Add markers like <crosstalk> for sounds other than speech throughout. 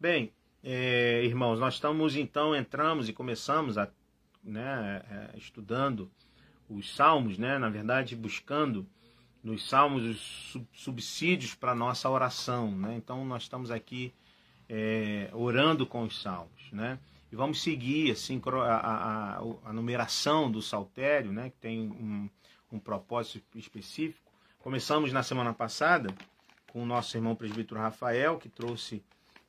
Bem, é, irmãos, nós estamos então, entramos e começamos a, né, é, estudando os salmos, né, na verdade, buscando nos salmos os subsídios para a nossa oração. Né? Então, nós estamos aqui é, orando com os salmos. Né? E vamos seguir assim, a, a, a numeração do saltério, né, que tem um, um propósito específico. Começamos na semana passada com o nosso irmão presbítero Rafael, que trouxe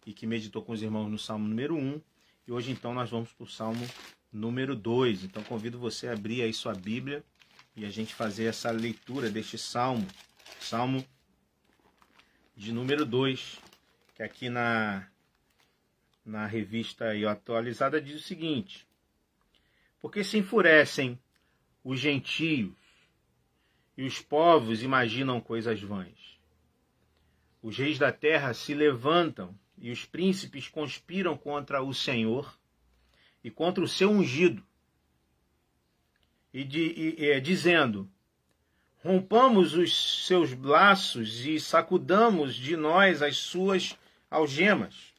e que meditou com os irmãos no Salmo número 1. E hoje, então, nós vamos para o Salmo número 2. Então, convido você a abrir aí sua Bíblia e a gente fazer essa leitura deste Salmo. Salmo de número 2, que aqui na, na revista atualizada diz o seguinte: Porque se enfurecem os gentios e os povos imaginam coisas vãs. Os reis da terra se levantam e os príncipes conspiram contra o Senhor e contra o seu ungido, e, de, e, e dizendo: Rompamos os seus laços e sacudamos de nós as suas algemas.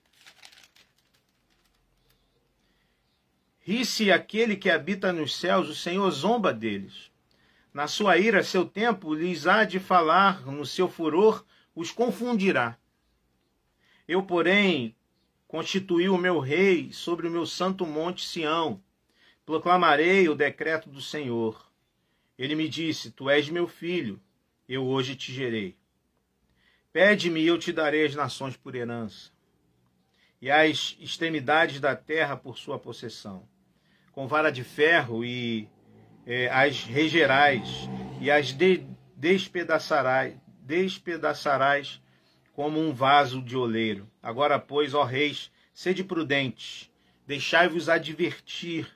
Ri-se aquele que habita nos céus, o Senhor zomba deles. Na sua ira, seu tempo lhes há de falar, no seu furor os confundirá. Eu, porém, constituí o meu rei sobre o meu santo monte Sião. Proclamarei o decreto do Senhor. Ele me disse: Tu és meu filho, eu hoje te gerei. Pede-me e eu te darei as nações por herança, e as extremidades da terra por sua possessão. Com vara de ferro e é, as regerás, e as de, despedaçarás, despedaçarás como um vaso de oleiro. Agora, pois, ó reis, sede prudentes, deixai-vos advertir,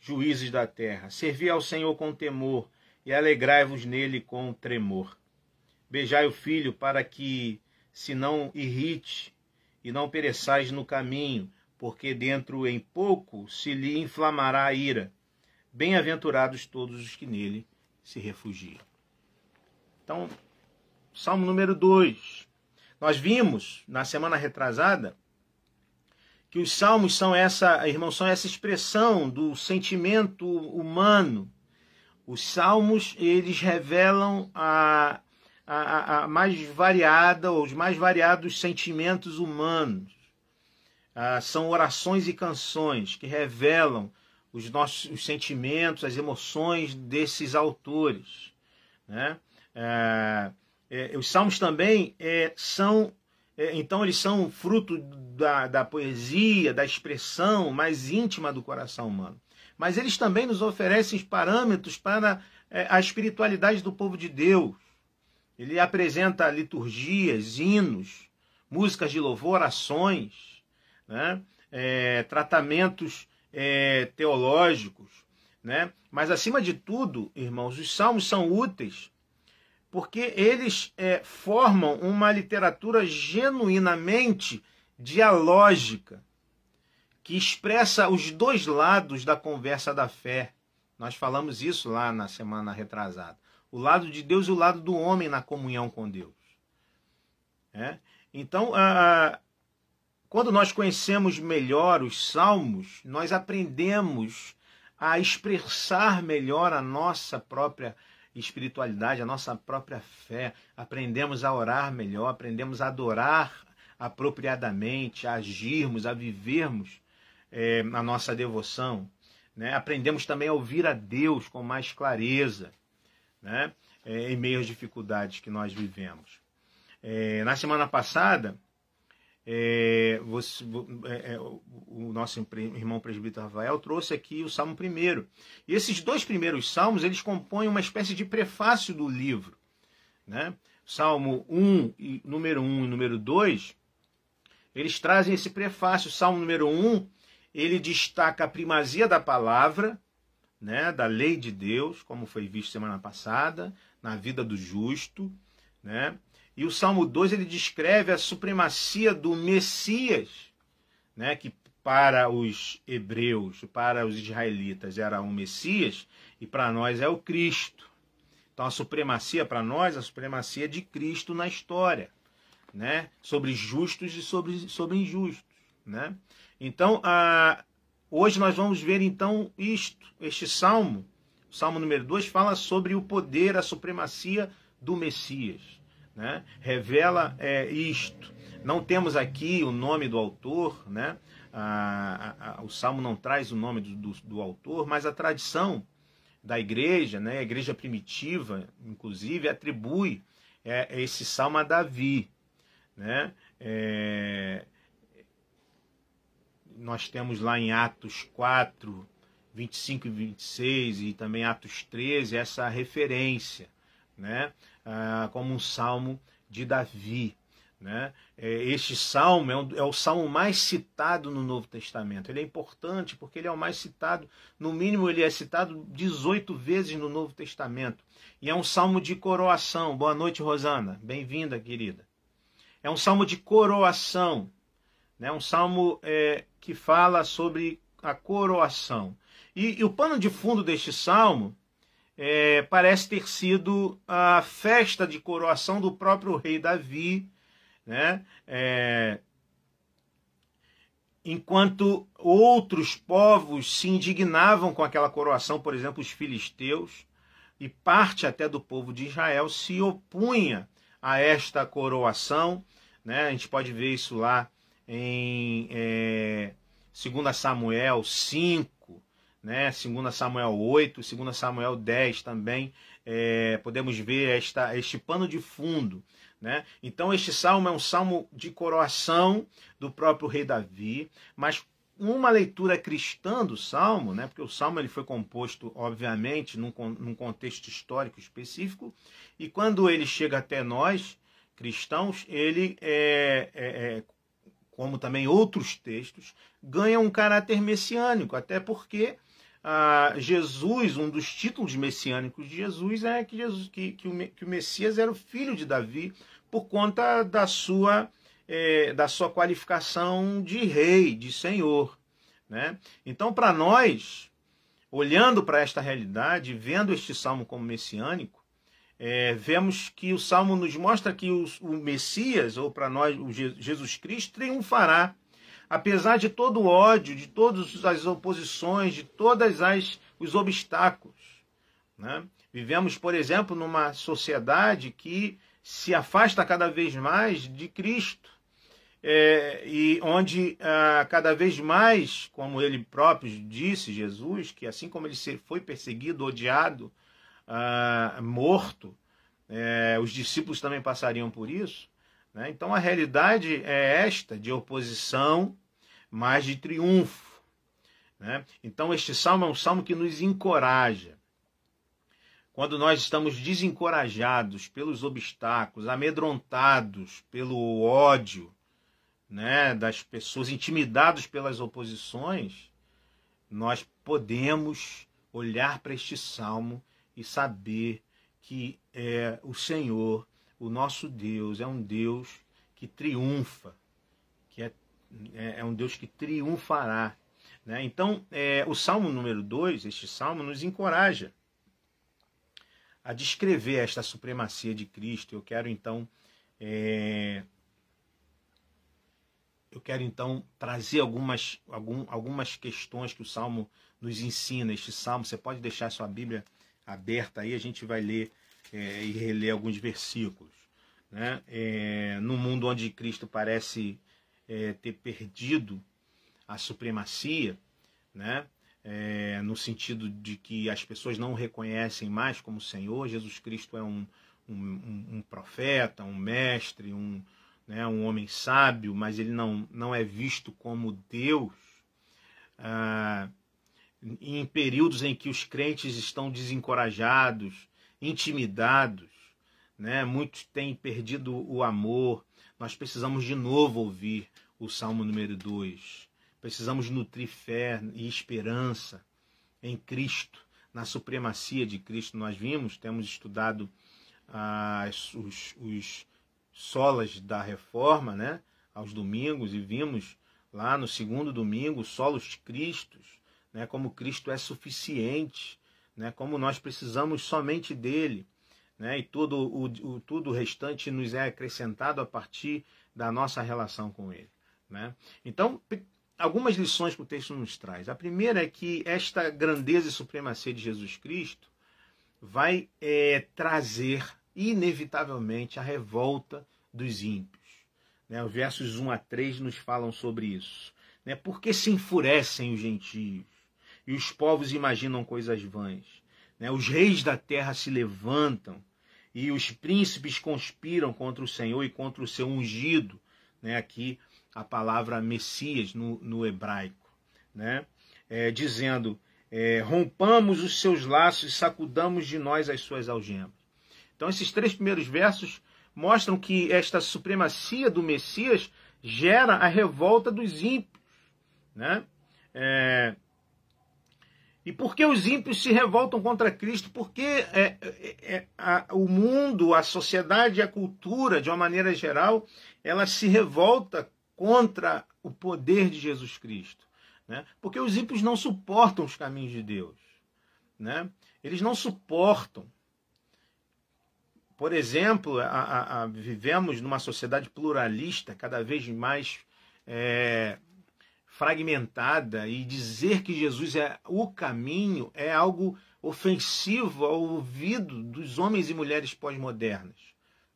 juízes da terra. Servi ao Senhor com temor e alegrai-vos nele com tremor. Beijai o filho para que se não irrite e não pereçais no caminho, porque dentro em pouco se lhe inflamará a ira. Bem-aventurados todos os que nele se refugiam. Então, Salmo número 2. Nós vimos na semana retrasada que os salmos são essa, irmãos, são essa expressão do sentimento humano. Os salmos, eles revelam a, a, a mais variada, ou os mais variados sentimentos humanos. Ah, são orações e canções que revelam os nossos os sentimentos, as emoções desses autores. Né? É, é, os salmos também é, são, é, então, eles são fruto da, da poesia, da expressão mais íntima do coração humano. Mas eles também nos oferecem parâmetros para é, a espiritualidade do povo de Deus. Ele apresenta liturgias, hinos, músicas de louvor, orações, né? É, tratamentos é, teológicos. Né? Mas, acima de tudo, irmãos, os salmos são úteis porque eles é, formam uma literatura genuinamente dialógica, que expressa os dois lados da conversa da fé. Nós falamos isso lá na semana retrasada. O lado de Deus e o lado do homem na comunhão com Deus. É? Então, quando nós conhecemos melhor os salmos, nós aprendemos a expressar melhor a nossa própria espiritualidade, a nossa própria fé. Aprendemos a orar melhor, aprendemos a adorar apropriadamente, a agirmos, a vivermos é, a nossa devoção. Né? Aprendemos também a ouvir a Deus com mais clareza né? É, em meio às dificuldades que nós vivemos. É, na semana passada, é, você, é, é o nosso irmão presbítero Rafael trouxe aqui o Salmo primeiro. E esses dois primeiros salmos, eles compõem uma espécie de prefácio do livro. Né? Salmo 1, e, número 1 e número 2, eles trazem esse prefácio. Salmo número 1, ele destaca a primazia da palavra, né, da lei de Deus, como foi visto semana passada, na vida do justo, né? E o Salmo 2 ele descreve a supremacia do Messias, né, que para os hebreus, para os israelitas era um Messias e para nós é o Cristo. Então a supremacia para nós, a supremacia de Cristo na história. né? sobre justos e sobre, sobre injustos. Né? Então, a, hoje nós vamos ver então isto, este salmo, o salmo número 2, fala sobre o poder, a supremacia do Messias. Né? Revela é, isto. Não temos aqui o nome do autor, né? A, a, o salmo não traz o nome do, do, do, autor, mas a tradição da igreja, né? a igreja primitiva, inclusive, atribui é, esse salmo a Davi. Né? É, nós temos lá em Atos 4, 25 e 26 e também Atos 13 essa referência, né? Ah, como um salmo de Davi. Né? É, este salmo é, um, é, o salmo mais citado no Novo Testamento. Ele é importante porque ele é o mais citado, no mínimo, ele é citado 18 vezes no Novo Testamento. E é um salmo de coroação. Boa noite, Rosana. Bem-vinda, querida. É um salmo de coroação. Né? Um salmo é, que fala sobre a coroação. E, e, o pano de fundo deste salmo é, parece ter sido a festa de coroação do próprio rei Davi né? É, enquanto outros povos se indignavam com aquela coroação, por exemplo, os filisteus, e parte até do povo de Israel se opunha a esta coroação. Né? A gente pode ver isso lá em é, 2 Samuel 5, né? 2 Samuel 8, 2 Samuel 10 também. É, podemos ver esta, este pano de fundo né? Então, este salmo é um salmo de coroação do próprio rei Davi, mas uma leitura cristã do salmo, né? porque o salmo ele foi composto, obviamente, num, num contexto histórico específico, e quando ele chega até nós, cristãos, ele, é, é, é, como também outros textos, ganha um caráter messiânico, até porque ah, Jesus, um dos títulos messiânicos de Jesus é que, Jesus, que, que, o, que o Messias era o filho de Davi, por conta da sua, é, da sua qualificação de rei, de senhor. Né? Então, para nós, olhando para esta realidade, vendo este salmo como messiânico, é, vemos que o salmo nos mostra que o, o Messias, ou para nós, o Jesus Cristo, triunfará. Apesar de todo o ódio, de todas as oposições, de todos os obstáculos. Né? Vivemos, por exemplo, numa sociedade que se afasta cada vez mais de Cristo. É, e onde ah, cada vez mais, como ele próprio disse, Jesus, que assim como ele foi perseguido, odiado, ah, morto, é, os discípulos também passariam por isso. Né? Então a realidade é esta, de oposição, mas de triunfo. Né? Então este salmo é um salmo que nos encoraja quando nós estamos desencorajados pelos obstáculos, amedrontados pelo ódio né, das pessoas, intimidados pelas oposições, nós podemos olhar para este salmo e saber que é, o Senhor, o nosso Deus, é um Deus que triunfa, é, é, um Deus que triunfará. Né? Então, é, o salmo número 2, este salmo, nos encoraja a descrever esta supremacia de Cristo. Eu quero então é... eu quero então trazer algumas, algum, algumas questões que o Salmo nos ensina. Este Salmo, você pode deixar sua Bíblia aberta aí, a gente vai ler é, e reler alguns versículos. Né? É, no mundo onde Cristo parece é, ter perdido a supremacia, né? é, no sentido de que as pessoas não o reconhecem mais como Senhor. Jesus Cristo é um, um, um profeta, um mestre, um, né, um homem sábio, mas ele não, não é visto como Deus. Ah, em períodos em que os crentes estão desencorajados, intimidados, né, muitos têm perdido o amor, nós precisamos de novo ouvir o Salmo número 2. Precisamos nutrir fé e esperança em Cristo, na supremacia de Cristo. Nós vimos, temos estudado ah, os, os solas da reforma, né? Aos domingos, e vimos lá no segundo domingo, solos Cristos, né? Como Cristo é suficiente, né? Como nós precisamos somente dele. né? e todo o, o, tudo o restante nos é acrescentado a partir da nossa relação com Ele. Né? Então, algumas lições que o texto nos traz. A primeira é que esta grandeza e supremacia de Jesus Cristo vai é, trazer, inevitavelmente, a revolta dos ímpios. Né? Os versos 1 a 3 nos falam sobre isso. Né? Por que se enfurecem os gentios? E os povos imaginam coisas vãs. Né? Os reis da terra se levantam e os príncipes conspiram contra o Senhor e contra o seu ungido. Né? Aqui a palavra Messias no, no hebraico. Né? É, dizendo: é, rompamos os seus laços e sacudamos de nós as suas algemas. Então, esses três primeiros versos mostram que esta supremacia do Messias gera a revolta dos ímpios. Né? É... E por que os ímpios se revoltam contra Cristo? Porque é, é, é, a, o mundo, a sociedade, a cultura, de uma maneira geral, ela se revolta contra o poder de Jesus Cristo. Né? Porque os ímpios não suportam os caminhos de Deus. Né? Eles não suportam. Por exemplo, a, a, a, vivemos numa sociedade pluralista, cada vez mais é, fragmentada e dizer que Jesus é o caminho é algo ofensivo ao ouvido dos homens e mulheres pós-modernas,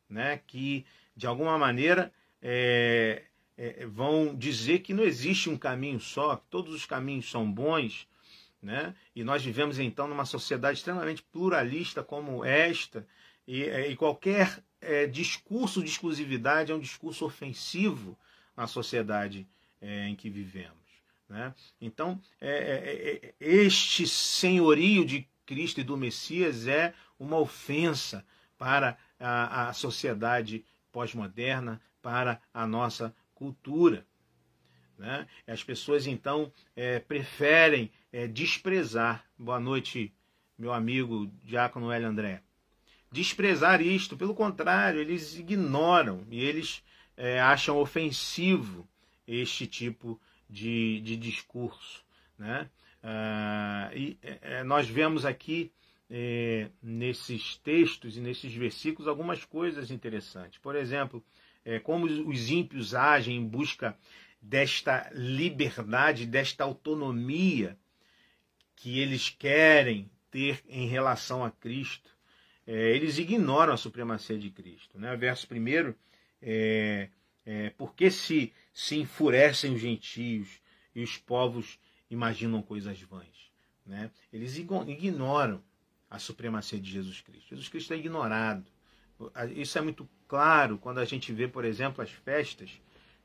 né? que de alguma maneira é, é, vão dizer que não existe um caminho só, que todos os caminhos são bons, né? e nós vivemos então numa sociedade extremamente pluralista como esta, e, é, e qualquer é, discurso de exclusividade é um discurso ofensivo na sociedade é, em que vivemos. Né? Então, é, é, é, este senhorio de Cristo e do Messias é uma ofensa para a, a sociedade pós-moderna, para a nossa cultura. Né? As pessoas, então, é, preferem é, desprezar. Boa noite, meu amigo Diácono Hélio André. Desprezar isto, pelo contrário, eles ignoram e eles é, acham ofensivo este tipo de, de discurso. Né? Ah, e é, é, nós vemos aqui é, nesses textos e nesses versículos algumas coisas interessantes. Por exemplo, é, como os ímpios agem em busca desta liberdade, desta autonomia que eles querem ter em relação a Cristo. É, eles ignoram a supremacia de Cristo. Né? Verso 1 é, é, porque se, se enfurecem os gentios e os povos imaginam coisas vãs? Né? Eles ignoram a supremacia de Jesus Cristo. Jesus Cristo é ignorado. Isso é muito claro quando a gente vê, por exemplo, as festas,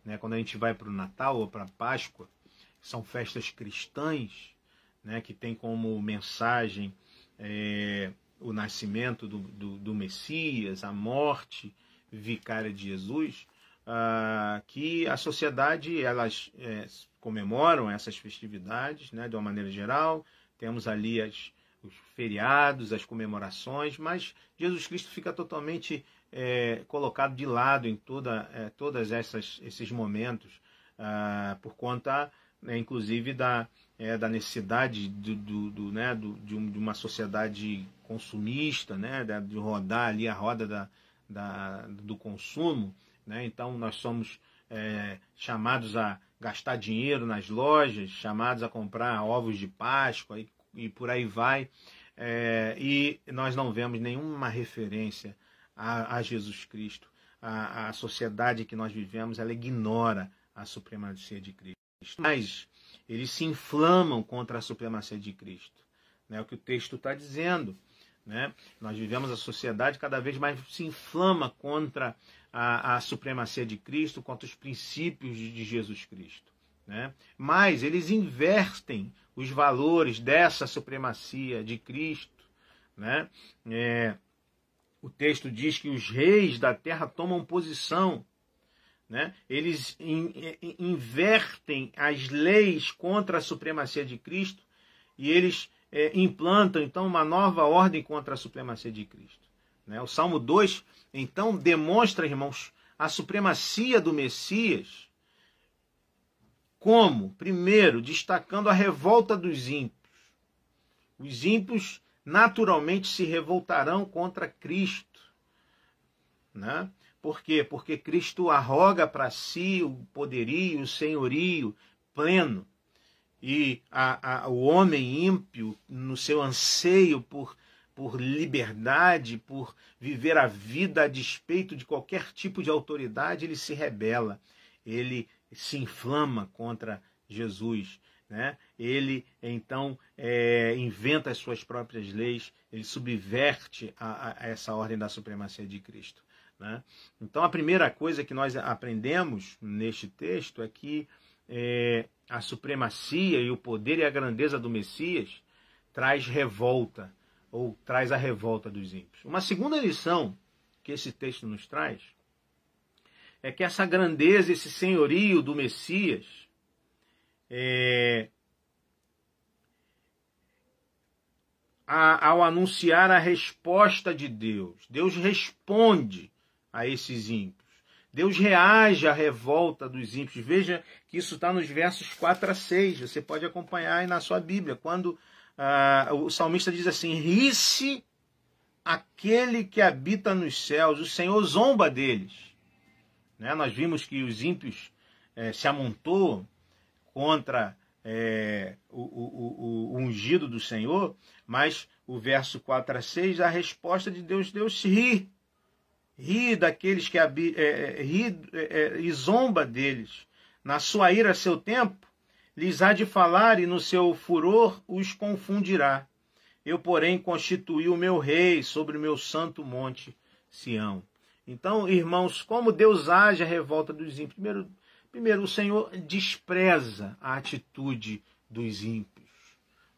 né? quando a gente vai para o Natal ou para a Páscoa, são festas cristãs, né? que tem como mensagem é, o nascimento do, do, do, Messias, a morte vicária de Jesus ah, que a sociedade elas é, comemoram essas festividades, né, de uma maneira geral. Temos ali as, os feriados, as comemorações, mas Jesus Cristo fica totalmente é, colocado de lado em toda, é, todas essas esses momentos ah, por conta, né, inclusive da é, da necessidade do, do, do né, do, de, um, uma sociedade consumista, né, de rodar ali a roda da, da, do consumo. Né? Então, nós somos é, chamados a gastar dinheiro nas lojas, chamados a comprar ovos de Páscoa e, e por aí vai. É, e nós não vemos nenhuma referência a, a Jesus Cristo. A, a, sociedade que nós vivemos ela ignora a supremacia de Cristo. Mas eles se inflamam contra a supremacia de Cristo. É né? o que o texto está dizendo. Né? Nós vivemos a sociedade cada vez mais se inflama contra a, a supremacia de Cristo, contra os princípios de, de Jesus Cristo. Né? Mas eles invertem os valores dessa supremacia de Cristo. Né? É, o texto diz que os reis da terra tomam posição. Né? Eles in, in, invertem as leis contra a supremacia de Cristo e eles é, implantam então uma nova ordem contra a supremacia de Cristo. Né? O Salmo 2, então, demonstra, irmãos, a supremacia do Messias. Como? Primeiro, destacando a revolta dos ímpios. Os ímpios naturalmente se revoltarão contra Cristo. Né? Por quê? Porque Cristo arroga para si o poderio, o senhorio pleno. E a, a, o homem ímpio, no seu anseio por, por liberdade, por viver a vida a despeito de qualquer tipo de autoridade, ele se rebela, ele se inflama contra Jesus. Né? Ele então é, inventa as suas próprias leis, ele subverte a, a essa ordem da supremacia de Cristo. Né? Então, a primeira coisa que nós aprendemos neste texto é que é, a supremacia e o poder e a grandeza do Messias traz revolta, ou traz a revolta dos ímpios. Uma segunda lição que esse texto nos traz é que essa grandeza, esse senhorio do Messias, é, a, ao anunciar a resposta de Deus. Deus responde a esses ímpios. Deus reage à revolta dos ímpios. Veja que isso está nos versos 4 a 6. Você pode acompanhar aí na sua Bíblia. Quando ah, o salmista diz assim: Ri-se aquele que habita nos céus, o Senhor zomba deles. Né? Nós vimos que os ímpios eh, se amontou contra é, o, o, o, ungido do Senhor, mas o verso 4 a 6, a resposta de Deus, Deus ri. Ri daqueles que é, é, ri e zomba deles. Na sua ira, seu tempo, lhes há de falar e no seu furor os confundirá. Eu, porém, constituí o meu rei sobre o meu santo monte Sião. Então, irmãos, como Deus age a revolta dos ímpios? Primeiro, Primeiro, o Senhor despreza a atitude dos ímpios.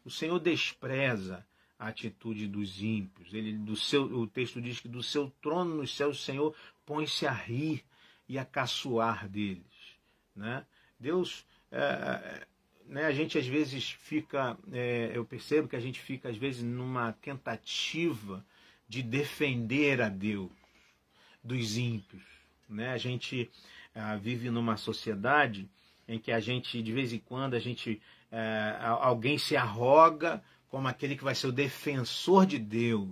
O Senhor despreza a atitude dos ímpios. Ele, do seu, o texto diz que do seu trono nos céus o Senhor põe-se a rir e a caçoar deles. Né? Deus, é, é, né, a gente às vezes fica, é, eu percebo que a gente fica às vezes numa tentativa de defender a Deus dos ímpios. Né? A gente ah, vive numa sociedade em que a gente, de vez em quando, a gente, eh, alguém se arroga como aquele que vai ser o defensor de Deus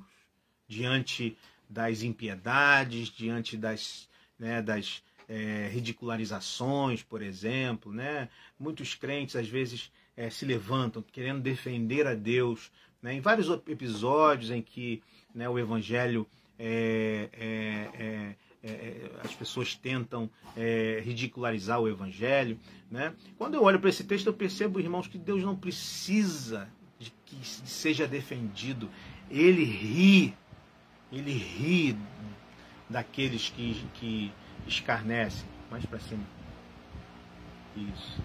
diante das impiedades, diante das, né, das é, ridicularizações, por exemplo. Né? Muitos crentes, às vezes, é, se levantam querendo defender a Deus. Né? Em vários episódios em que né, o Evangelho é, é é, é, as pessoas tentam ridicularizar o evangelho. Né? Quando eu olho para esse texto, eu percebo, irmãos, que Deus não precisa de que seja defendido. Ele ri, ele ri daqueles que, que escarnecem. Mais para cima. Isso.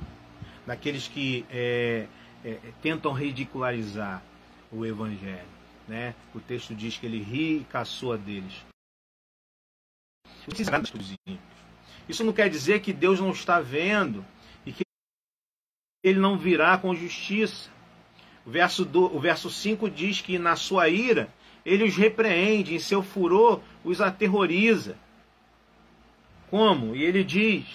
Daqueles que é, é, tentam ridicularizar o evangelho. Né? O texto diz que ele ri e caçoa deles. Isso não quer dizer que Deus não está vendo e que ele não virá com justiça. O verso, do, o verso 5 diz que na sua ira ele os repreende, em seu furor os aterroriza. Como? E ele diz,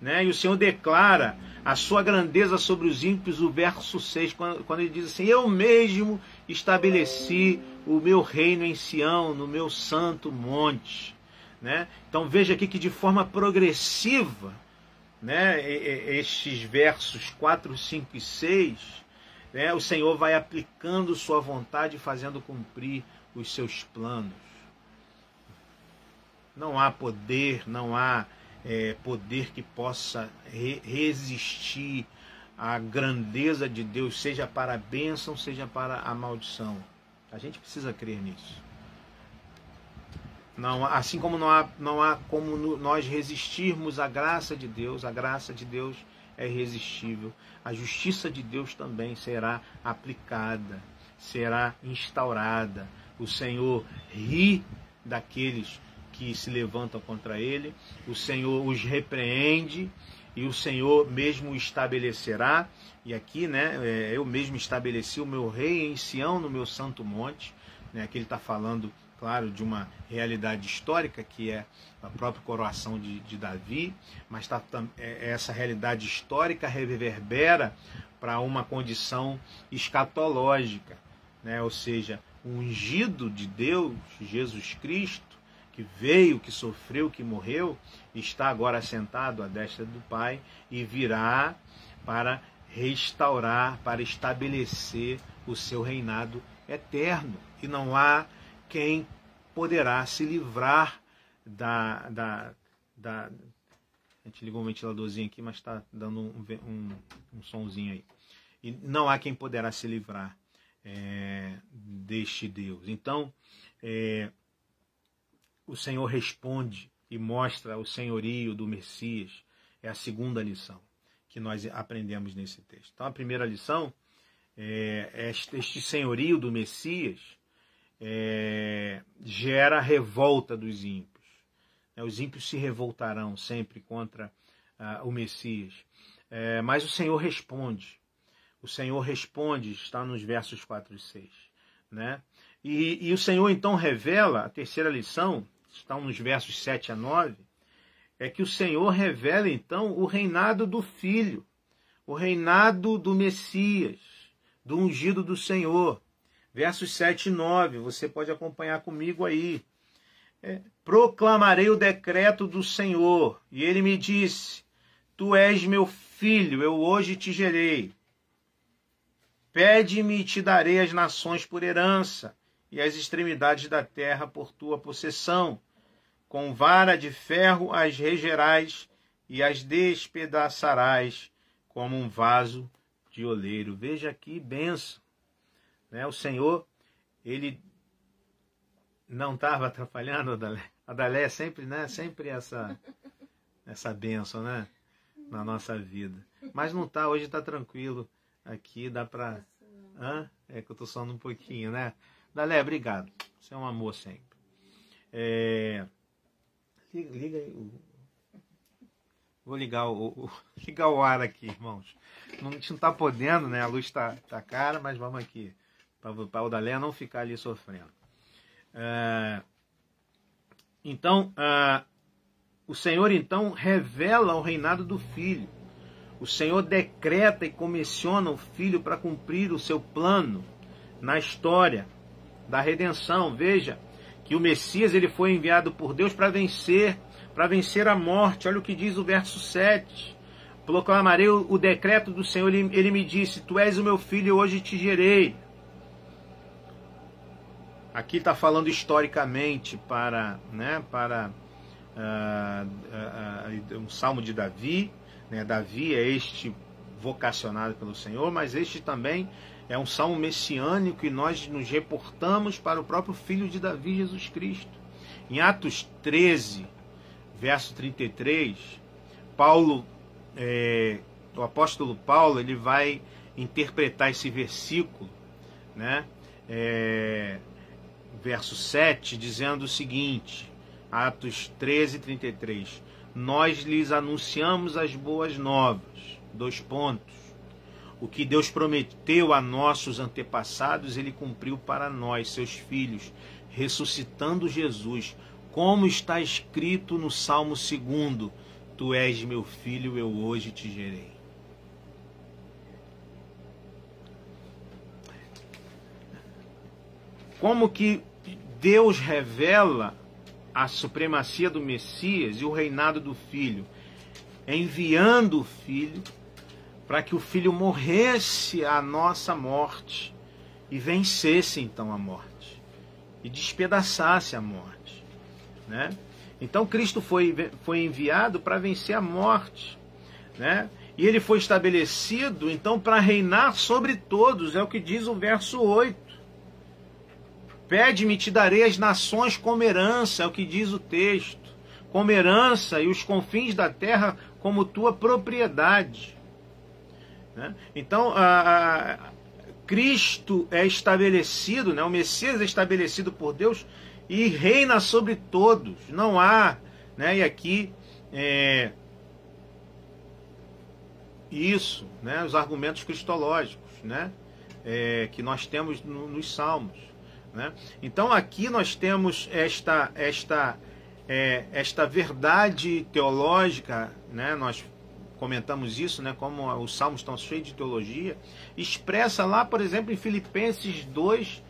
né? e o Senhor declara a sua grandeza sobre os ímpios, o verso 6, quando, quando ele diz assim: Eu mesmo estabeleci o meu reino em Sião, no meu santo monte. Né? Então veja aqui que de forma progressiva, né, estes versos 4, 5 e 6, né, o Senhor vai aplicando sua vontade e fazendo cumprir os seus planos. Não há poder, não há é, poder que possa re resistir à grandeza de Deus, seja para a bênção, seja para a maldição. A gente precisa crer nisso. Não, assim como não há, não há como nós resistirmos à graça de Deus, a graça de Deus é irresistível. A justiça de Deus também será aplicada, será instaurada. O Senhor ri daqueles que se levantam contra ele, o Senhor os repreende e o Senhor mesmo estabelecerá. E aqui, né, é, eu mesmo estabeleci o meu rei em Sião, no meu santo monte. Né, aqui ele está falando claro, de uma realidade histórica, que é a própria coroação de, de Davi, mas tá, é, essa realidade histórica reverbera para uma condição escatológica, né? ou seja, o ungido de Deus, Jesus Cristo, que veio, que sofreu, que morreu, está agora sentado à destra do Pai e virá para restaurar, para estabelecer o seu reinado eterno. E não há quem poderá se livrar da. da, da a gente ligou um ventiladorzinho aqui, mas está dando um, um, um sonzinho aí. E não há quem poderá se livrar é, deste Deus. Então, é, o Senhor responde e mostra o senhorio do Messias. É a segunda lição que nós aprendemos nesse texto. Então, a primeira lição é este, este senhorio do Messias é, gera revolta dos ímpios. É, os ímpios se revoltarão sempre contra ah, o Messias. É, mas o Senhor responde. O Senhor responde, está nos versos 4 e 6. Né? E, e o Senhor então revela, a terceira lição, está nos versos 7 a 9, é que o Senhor revela então o reinado do Filho, o reinado do Messias, do ungido do Senhor. Versos 7 e 9, você pode acompanhar comigo aí. É, Proclamarei o decreto do Senhor, e ele me disse: Tu és meu filho, eu hoje te gerei. Pede-me e te darei as nações por herança, e as extremidades da terra por tua possessão com vara de ferro as regerás e as despedaçarás como um vaso de oleiro. Veja que benção. Né? O Senhor, ele não estava atrapalhando a Adalé. Adalé é sempre, né? Sempre essa, essa benção, né? Na nossa vida. Mas não está, hoje está tranquilo. Aqui dá para. É que eu estou sonando um pouquinho, né? Dalé, obrigado. Você é um amor sempre. É... Liga, liga. Vou ligar o, o, <laughs> ligar o ar aqui, irmãos. Não, a gente não está podendo, né? A luz está tá cara, mas vamos aqui. Para o Dalé não ficar ali sofrendo. É, então, é, o Senhor então revela o reinado do Filho. O Senhor decreta e comissiona o Filho para cumprir o seu plano na história da redenção. Veja, que o Messias ele foi enviado por Deus para vencer, para vencer a morte. Olha o que diz o verso 7. Proclamarei o, decreto do Senhor, ele, ele, me disse: Tu és o meu filho, hoje te gerei. Aqui está falando historicamente para, né, para uh, uh, um salmo de Davi. Né? Davi é este vocacionado pelo Senhor, mas este também é um salmo messiânico e nós nos reportamos para o próprio filho de Davi, Jesus Cristo. Em Atos 13, verso 33, Paulo, é, o apóstolo Paulo, ele vai interpretar esse versículo, né? É, verso 7, dizendo o seguinte, Atos 13, 33, nós lhes anunciamos as boas novas, dois pontos, o que Deus prometeu a nossos antepassados, ele cumpriu para nós, seus filhos, ressuscitando Jesus, como está escrito no Salmo 2: Tu és meu filho, eu hoje te gerei. Como que Deus revela a supremacia do Messias e o reinado do Filho? Enviando o Filho para que o filho morresse a nossa morte e vencesse então a morte e despedaçasse a morte, né? Então Cristo foi, foi enviado para vencer a morte, né? E ele foi estabelecido então para reinar sobre todos, é o que diz o verso 8. Pede-me, te darei as nações como herança, é o que diz o texto. Como herança e os confins da terra como tua propriedade. Né? Então, a, a, Cristo é estabelecido, né? o Messias é estabelecido por Deus e reina sobre todos. Não há, né? e aqui é, isso, né? os argumentos cristológicos né? É, que nós temos no, nos Salmos. Né? Então aqui nós temos esta, esta, é, esta verdade teológica, né? nós comentamos isso, né, como os salmos estão cheios de teologia, expressa lá, por exemplo, em Filipenses 2,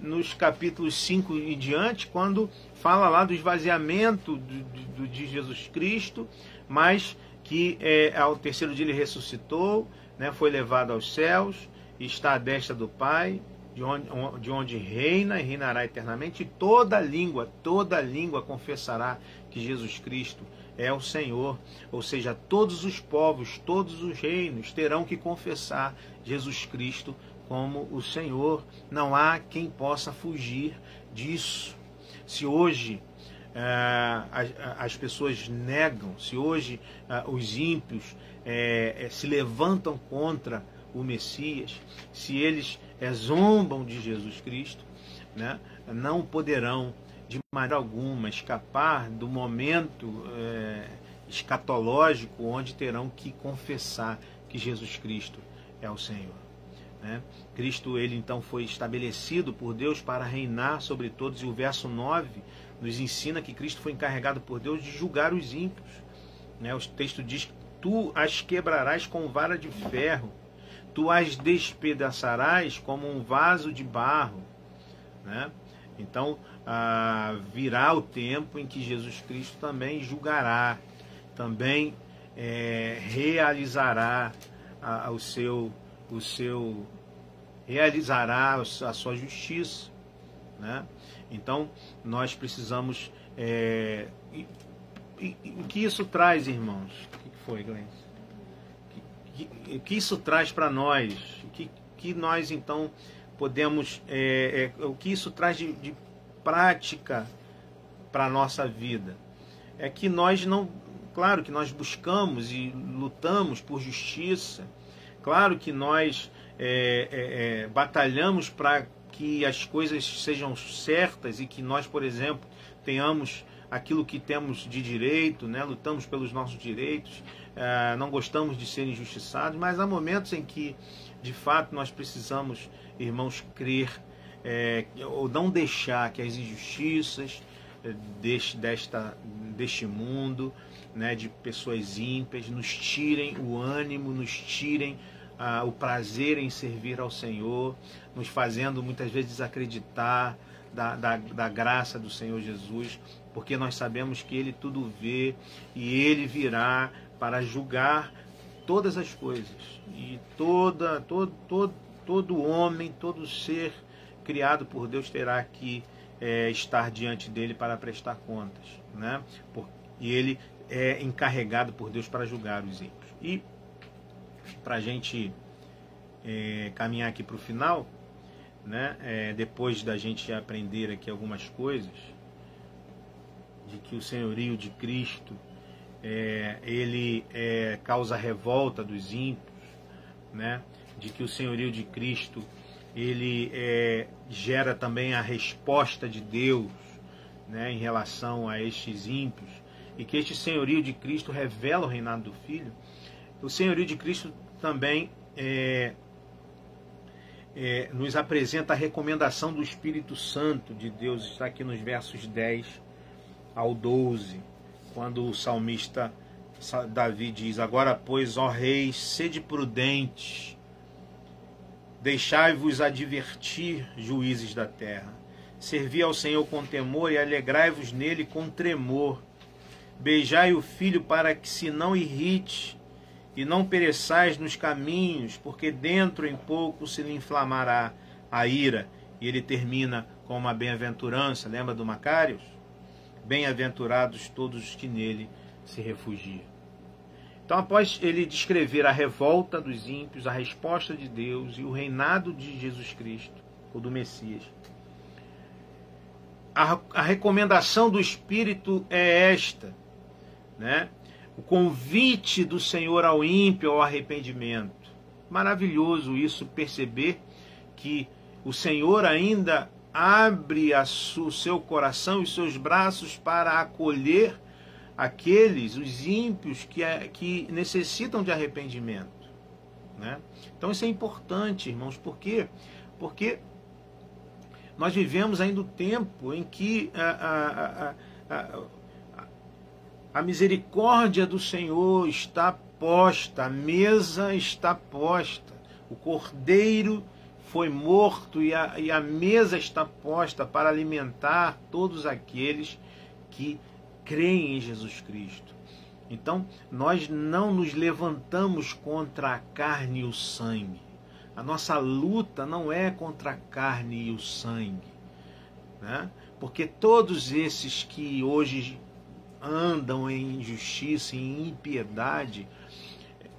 nos capítulos 5 e diante, quando fala lá do esvaziamento de, de, de Jesus Cristo, mas que é, ao terceiro dia ele ressuscitou, né, foi levado aos céus, está à destra do Pai, de onde, de onde reina e reinará eternamente, e toda língua, toda língua confessará que Jesus Cristo é o Senhor. Ou seja, todos os povos, todos os reinos terão que confessar Jesus Cristo como o Senhor. Não há quem possa fugir disso. Se hoje eh, as, as, pessoas negam, se hoje eh, os ímpios eh, se levantam contra o Messias, se eles zombam de Jesus Cristo, né, não poderão de maneira alguma escapar do momento é, escatológico onde terão que confessar que Jesus Cristo é o Senhor. Né? Cristo, ele então foi estabelecido por Deus para reinar sobre todos, e o verso 9 nos ensina que Cristo foi encarregado por Deus de julgar os ímpios. Né? O texto diz: Tu as quebrarás com vara de ferro, tu as despedaçarás como um vaso de barro. Né? Então, ah, virá o tempo em que Jesus Cristo também julgará, também é, realizará a, a, o seu, o seu, realizará a sua justiça, né? Então nós precisamos é, o que isso traz, irmãos? O que foi, Glenn? O que isso traz para nós? O que, que nós então podemos, é, é, o que isso traz de, de prática para a nossa vida? É que nós não, claro que nós buscamos e lutamos por justiça, claro que nós é, é, é batalhamos para que as coisas sejam certas e que nós, por exemplo, tenhamos aquilo que temos de direito, né? lutamos pelos nossos direitos, é, não gostamos de ser injustiçados, mas há momentos em que, de fato, nós precisamos, irmãos, crer é, ou não deixar que as injustiças é, deste, desta, deste mundo, né, de pessoas ímpias, nos tirem o ânimo, nos tirem ah, o prazer em servir ao Senhor, nos fazendo muitas vezes desacreditar da, da, da graça do Senhor Jesus, porque nós sabemos que Ele tudo vê e Ele virá para julgar todas as coisas. E toda todo todo todo homem todo ser criado por Deus terá que é, estar diante dele para prestar contas né? Por, e ele é encarregado por Deus para julgar os ímpios. E para a gente é, caminhar aqui para o final né? É, depois da gente aprender aqui algumas coisas de que o senhorio de Cristo é, ele é, causa revolta dos ímpios, né? de que o senhorio de Cristo ele é, gera também a resposta de Deus né, em relação a estes ímpios, e que este senhorio de Cristo revela o reinado do Filho, o senhorio de Cristo também é, é, nos apresenta a recomendação do Espírito Santo de Deus, está aqui nos versos 10 ao 12 quando o salmista Davi diz: Agora, pois, ó reis, sede prudentes, deixai-vos advertir, juízes da terra. Servi ao Senhor com temor e alegrai-vos nele com tremor. Beijai o filho para que se não irrite e não pereçais nos caminhos, porque dentro em pouco se lhe inflamará a ira. E ele termina com uma bem-aventurança, lembra do Macários? Bem-aventurados todos os que nele se refugiam. Então, após ele descrever a revolta dos ímpios, a resposta de Deus e o reinado de Jesus Cristo, ou do Messias, a, a recomendação do Espírito é esta, né? O convite do Senhor ao ímpio ao arrependimento. Maravilhoso isso perceber que o Senhor ainda abre o seu coração e os seus braços para acolher aqueles, os ímpios, que, é, que necessitam de arrependimento. Né? Então isso é importante, irmãos, por quê? Porque nós vivemos ainda o tempo em que a, a, a, a misericórdia do Senhor está posta, a mesa está posta, o cordeiro foi morto e a, e a mesa está posta para alimentar todos aqueles que creem em Jesus Cristo. Então, nós não nos levantamos contra a carne e o sangue. A nossa luta não é contra a carne e o sangue. Né? Porque todos esses que hoje andam em injustiça, em impiedade,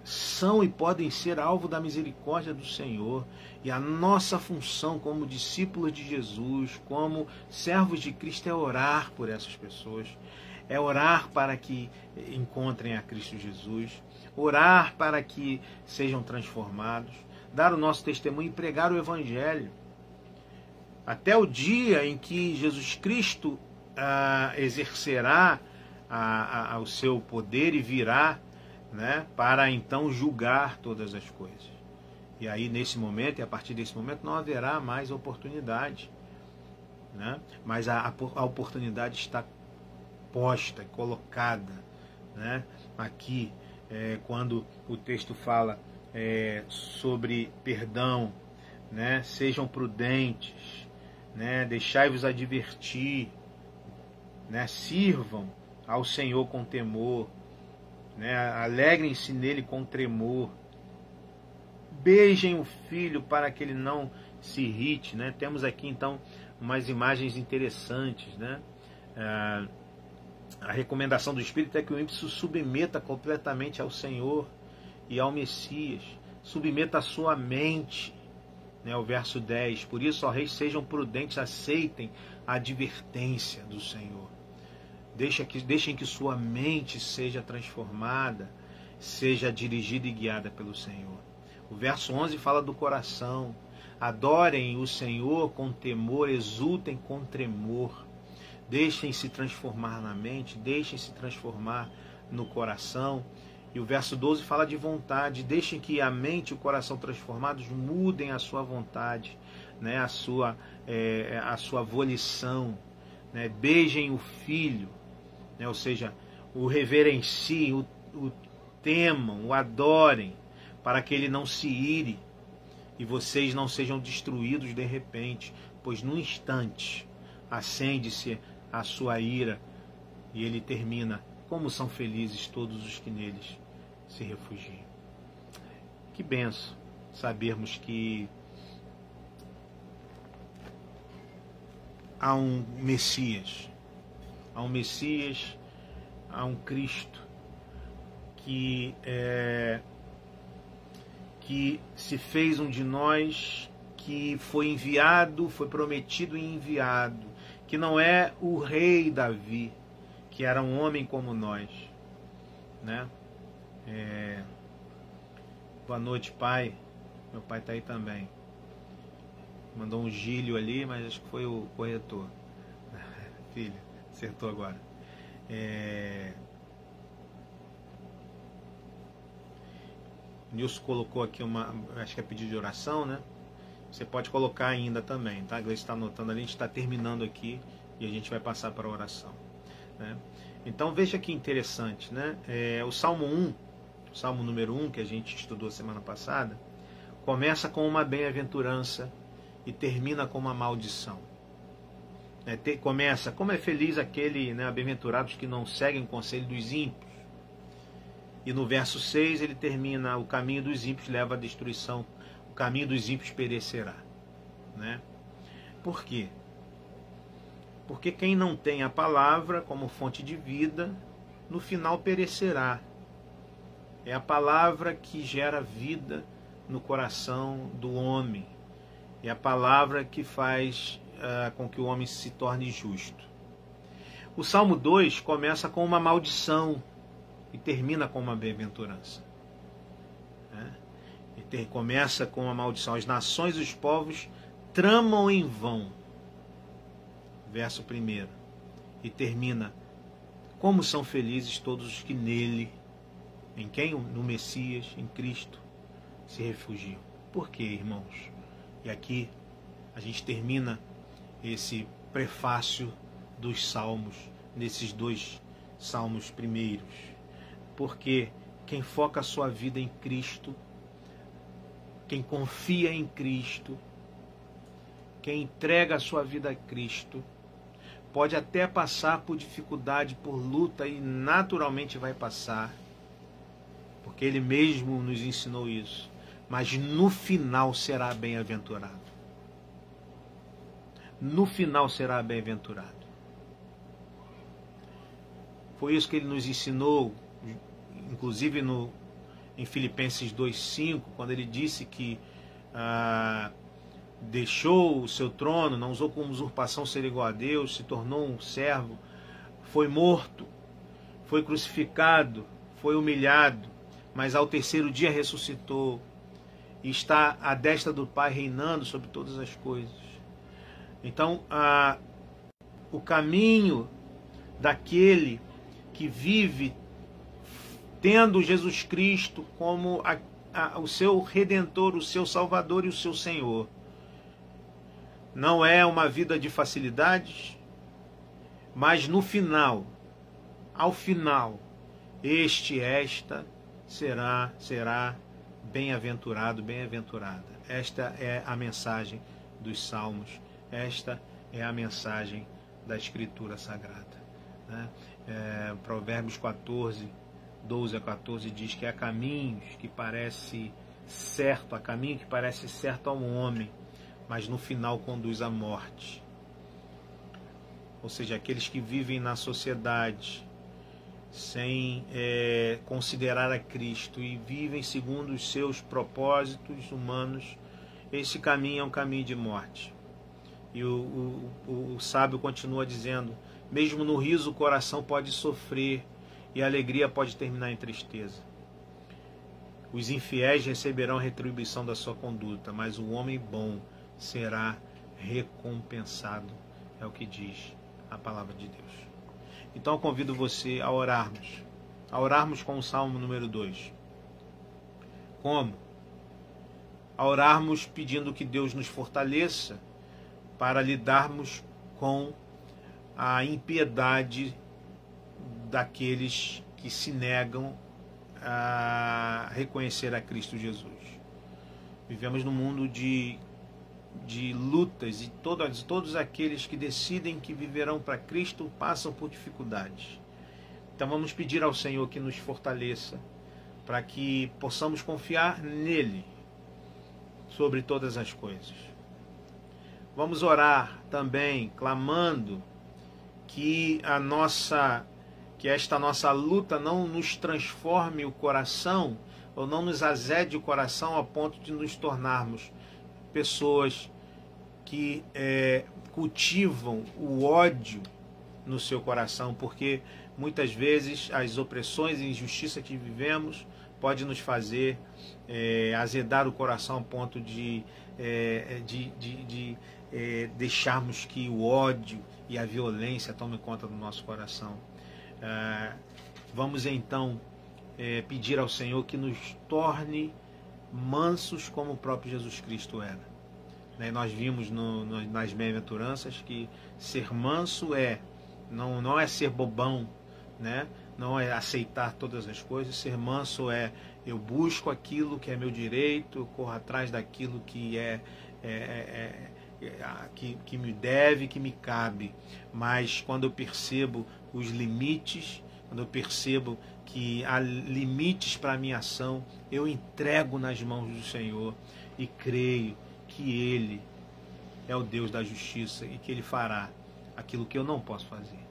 são e podem ser alvo da misericórdia do Senhor. E a nossa função como discípulos de Jesus, como servos de Cristo, é orar por essas pessoas, é orar para que encontrem a Cristo Jesus, orar para que sejam transformados, dar o nosso testemunho e pregar o Evangelho. Até o dia em que Jesus Cristo ah, exercerá a, a, o seu poder e virá né, para então julgar todas as coisas. E aí, nesse momento, e a partir desse momento, não haverá mais oportunidade. Né? Mas a, a oportunidade está posta, colocada né? aqui, é, quando o texto fala é, sobre perdão, né? sejam prudentes, né? deixai-vos advertir, né? sirvam ao Senhor com temor, né? alegrem-se nele com tremor, beijem o filho para que ele não se irrite. Né? Temos aqui então umas imagens interessantes. Né? Ah, a recomendação do Espírito é que o ímpio se submeta completamente ao Senhor e ao Messias, submeta a sua mente. Né, o verso 10: Por isso, ó reis, sejam prudentes, aceitem a advertência do Senhor. Deixa que, deixem que sua mente seja transformada, seja dirigida e guiada pelo Senhor. O verso 11 fala do coração. Adorem o Senhor com temor, exultem com tremor. Deixem-se transformar na mente, deixem-se transformar no coração. E o verso 12 fala de vontade. Deixem que a mente e o coração transformados mudem a sua vontade, né? a, sua, é, a sua volição. Né? Beijem o filho, né? ou seja, o reverenciem, o, o temam, o adorem, para que ele não se ire e vocês não sejam destruídos de repente, pois num instante acende-se a sua ira e ele termina: Como são felizes todos os que neles se refugiam. Que benção sabermos que há um Messias a um Messias, a um Cristo que é, que se fez um de nós, que foi enviado, foi prometido e enviado, que não é o rei Davi, que era um homem como nós, né? É... Boa noite, pai. Meu pai está aí também. Mandou um gílio ali, mas acho que foi o corretor. <laughs> Filho acertou agora. É... Nilson colocou aqui uma. Acho que é pedido de oração, né? Você pode colocar ainda também, tá? A Gleice está anotando ali, a gente está terminando aqui e a gente vai passar para a oração. Né? Então veja que interessante, né? É, o Salmo 1, o Salmo número 1, que a gente estudou semana passada, começa com uma bem-aventurança e termina com uma maldição. É, te, começa, como é feliz aquele, né, bem-aventurados que não seguem o conselho dos ímpios. E no verso 6 ele termina: o caminho dos ímpios leva à destruição, o caminho dos ímpios perecerá. Né? Por quê? Porque quem não tem a palavra como fonte de vida, no final perecerá. É a palavra que gera vida no coração do homem. É a palavra que faz uh, com que o homem se torne justo. O Salmo 2 começa com uma maldição e termina com uma bem-aventurança. Né? E começa com uma maldição. As nações e os povos tramam em vão. Verso 1. E termina. Como são felizes todos os que nele, em quem? No Messias, em Cristo, se refugiam. Por quê, irmãos? E aqui a gente termina esse prefácio dos salmos, nesses dois salmos primeiros. Porque quem foca a sua vida em Cristo, quem confia em Cristo, quem entrega a sua vida a Cristo, pode até passar por dificuldade, por luta e naturalmente vai passar, porque Ele mesmo nos ensinou isso, mas no final será bem-aventurado. No final será bem-aventurado. Foi isso que ele nos ensinou, inclusive no, em Filipenses 2,5, quando ele disse que ah, deixou o seu trono, não usou como usurpação ser igual a Deus, se tornou um servo, foi morto, foi crucificado, foi humilhado, mas ao terceiro dia ressuscitou e está à destra do Pai reinando sobre todas as coisas. Então, ah, o caminho daquele que vive tendo Jesus Cristo como a, a, o seu redentor, o seu salvador e o seu Senhor. Não é uma vida de facilidades, mas no final, ao final, este esta será será bem-aventurado, bem-aventurada. Esta é a mensagem dos salmos. Esta é a mensagem da Escritura Sagrada. Né? é, Provérbios 14, 12 a 14 diz que há caminhos que parece certo, há caminho que parece certo a um homem, mas no final conduz à morte. Ou seja, aqueles que vivem na sociedade sem é, considerar a Cristo e vivem segundo os seus propósitos humanos, esse caminho é um caminho de morte. E o, o, o sábio continua dizendo: mesmo no riso, o coração pode sofrer e a alegria pode terminar em tristeza. Os infiéis receberão retribuição da sua conduta, mas o homem bom será recompensado. É o que diz a palavra de Deus. Então eu convido você a orarmos, a orarmos com o Salmo número 2. Como? A orarmos pedindo que Deus nos fortaleça para lidarmos com a impiedade daqueles que se negam a reconhecer a Cristo Jesus. Vivemos num mundo de, de lutas e todos, todos aqueles que decidem que viverão para Cristo passam por dificuldades. Então vamos pedir ao Senhor que nos fortaleça para que possamos confiar nele sobre todas as coisas. Vamos orar também clamando que a nossa que esta nossa luta não nos transforme o coração ou não nos azede o coração a ponto de nos tornarmos pessoas que é, cultivam o ódio no seu coração, porque muitas vezes as opressões e injustiça que vivemos pode nos fazer é, azedar o coração a ponto de, é, de, de, de é, deixarmos que o ódio e a violência tomem conta do nosso coração. É, vamos então é, pedir ao Senhor que nos torne mansos como o próprio Jesus Cristo era. Né? Nós vimos no, no, nas bem-aventuranças que ser manso é não, não é ser bobão, né? não é aceitar todas as coisas. Ser manso é eu busco aquilo que é meu direito, eu corro atrás daquilo que é, é, é, é que, que me deve, que me cabe. Mas quando eu percebo os limites, quando eu percebo que há limites para a minha ação, eu entrego nas mãos do Senhor e creio que Ele é o Deus da justiça e que Ele fará aquilo que eu não posso fazer.